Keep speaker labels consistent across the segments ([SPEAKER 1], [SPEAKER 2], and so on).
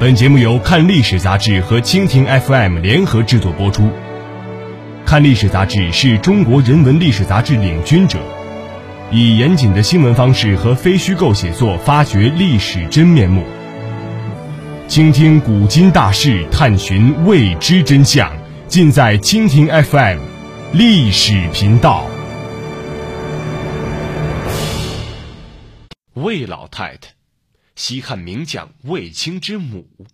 [SPEAKER 1] 本节目由看历史杂志和蜻蜓 FM 联合制作播出。看历史杂志是中国人文历史杂志领军者，以严谨的新闻方式和非虚构写作发掘历史真面目，倾听古今大事，探寻未知真相，尽在蜻蜓 FM 历史频道。
[SPEAKER 2] 魏老太太。西汉名将卫青之母，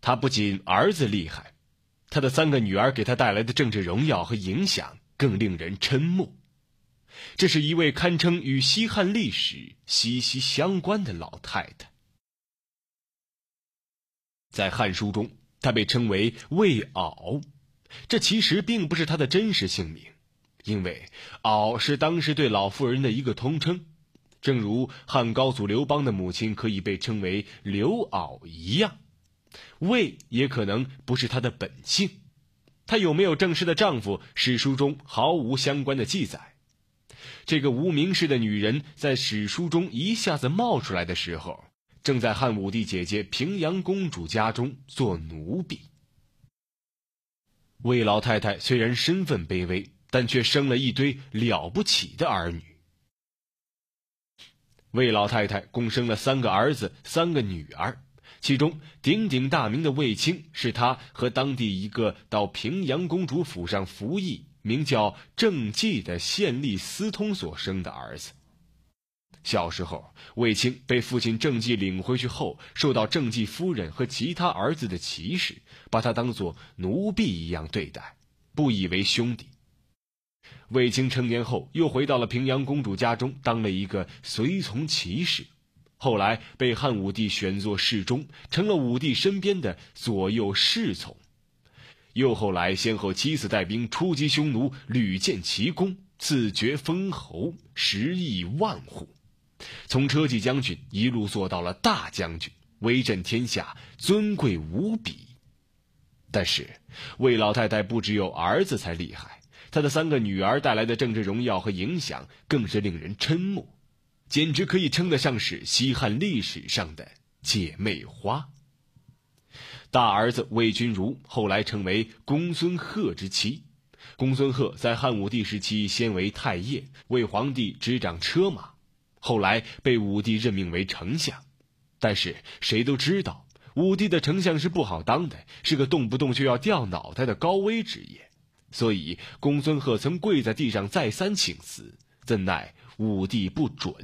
[SPEAKER 2] 她不仅儿子厉害，她的三个女儿给她带来的政治荣耀和影响更令人瞠目。这是一位堪称与西汉历史息息相关的老太太。在《汉书》中，她被称为魏媪，这其实并不是她的真实姓名，因为媪是当时对老妇人的一个通称。正如汉高祖刘邦的母亲可以被称为刘媪一样，魏也可能不是她的本姓。她有没有正式的丈夫，史书中毫无相关的记载。这个无名氏的女人在史书中一下子冒出来的时候，正在汉武帝姐姐平阳公主家中做奴婢。魏老太太虽然身份卑微，但却生了一堆了不起的儿女。魏老太太共生了三个儿子，三个女儿，其中鼎鼎大名的卫青是她和当地一个到平阳公主府上服役、名叫郑季的县吏司通所生的儿子。小时候，卫青被父亲郑季领回去后，受到郑季夫人和其他儿子的歧视，把他当作奴婢一样对待，不以为兄弟。卫青成年后，又回到了平阳公主家中，当了一个随从骑士。后来被汉武帝选作侍中，成了武帝身边的左右侍从。又后来，先后七次带兵出击匈奴，屡建奇功，自爵封侯，十亿万户。从车骑将军一路做到了大将军，威震天下，尊贵无比。但是，魏老太太不只有儿子才厉害。他的三个女儿带来的政治荣耀和影响更是令人瞠目，简直可以称得上是西汉历史上的姐妹花。大儿子魏君如后来成为公孙贺之妻，公孙贺在汉武帝时期先为太液，为皇帝执掌车马，后来被武帝任命为丞相。但是谁都知道，武帝的丞相是不好当的，是个动不动就要掉脑袋的高危职业。所以，公孙贺曾跪在地上再三请辞，怎奈武帝不准。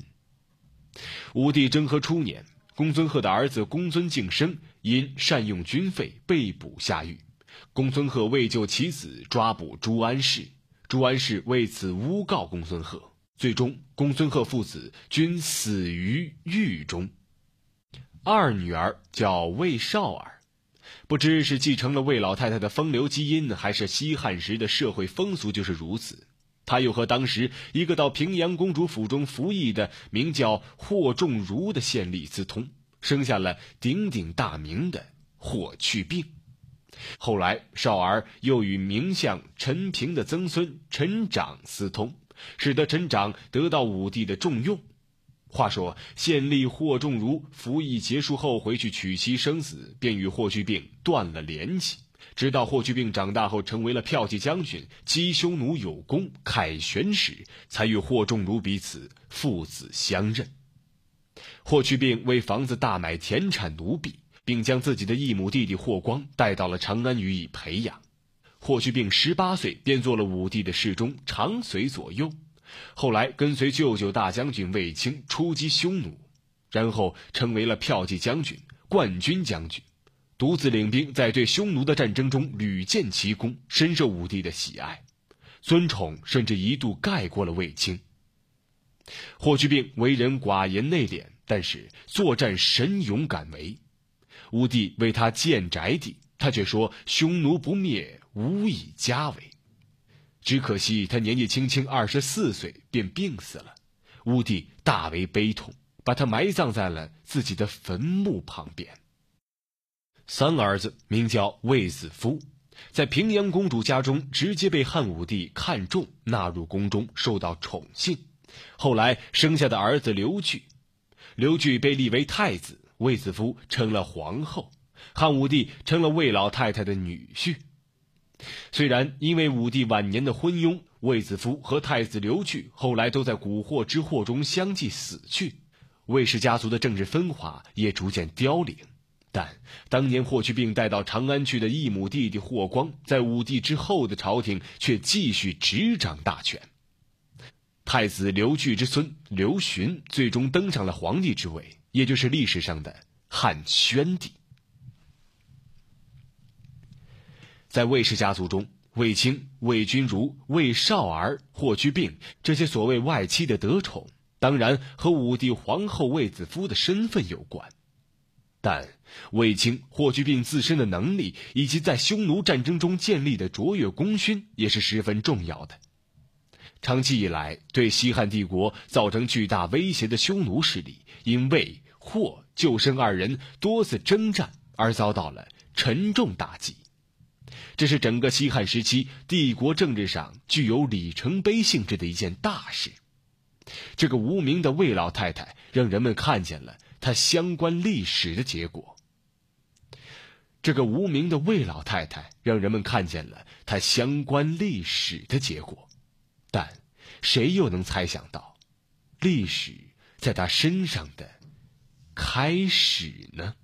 [SPEAKER 2] 武帝征和初年，公孙贺的儿子公孙敬升因善用军费被捕下狱，公孙贺为救其子，抓捕朱安世，朱安世为此诬告公孙贺，最终公孙贺父子均死于狱中。二女儿叫魏少儿。不知是继承了魏老太太的风流基因，还是西汉时的社会风俗就是如此。他又和当时一个到平阳公主府中服役的名叫霍仲儒的县吏私通，生下了鼎鼎大名的霍去病。后来少儿又与名相陈平的曾孙陈长私通，使得陈长得到武帝的重用。话说，县吏霍仲儒服役结束后回去娶妻生子，便与霍去病断了联系。直到霍去病长大后成为了骠骑将军，击匈奴有功，凯旋时，才与霍仲儒彼此父子相认。霍去病为房子大买田产奴婢，并将自己的异母弟弟霍光带到了长安予以培养。霍去病十八岁便做了武帝的侍中，常随左右。后来跟随舅舅大将军卫青出击匈奴，然后成为了骠骑将军、冠军将军，独自领兵在对匈奴的战争中屡建奇功，深受武帝的喜爱，尊宠甚至一度盖过了卫青。霍去病为人寡言内敛，但是作战神勇敢为。武帝为他建宅邸，他却说：“匈奴不灭，无以家为。”只可惜他年纪轻轻，二十四岁便病死了，武帝大为悲痛，把他埋葬在了自己的坟墓旁边。三儿子名叫卫子夫，在平阳公主家中直接被汉武帝看中，纳入宫中，受到宠幸。后来生下的儿子刘据，刘据被立为太子，卫子夫成了皇后。汉武帝成了魏老太太的女婿。虽然因为武帝晚年的昏庸，卫子夫和太子刘据后来都在蛊惑之祸中相继死去，卫氏家族的政治分化也逐渐凋零。但当年霍去病带到长安去的异母弟弟霍光，在武帝之后的朝廷却继续执掌大权。太子刘据之孙刘询最终登上了皇帝之位，也就是历史上的汉宣帝。在魏氏家族中，卫青、卫君如、卫少儿、霍去病这些所谓外戚的得宠，当然和武帝皇后卫子夫的身份有关。但卫青、霍去病自身的能力，以及在匈奴战争中建立的卓越功勋，也是十分重要的。长期以来，对西汉帝国造成巨大威胁的匈奴势力，因卫、霍、救生二人多次征战而遭到了沉重打击。这是整个西汉时期帝国政治上具有里程碑性质的一件大事。这个无名的魏老太太，让人们看见了她相关历史的结果。这个无名的魏老太太，让人们看见了她相关历史的结果。但，谁又能猜想到，历史在她身上的开始呢？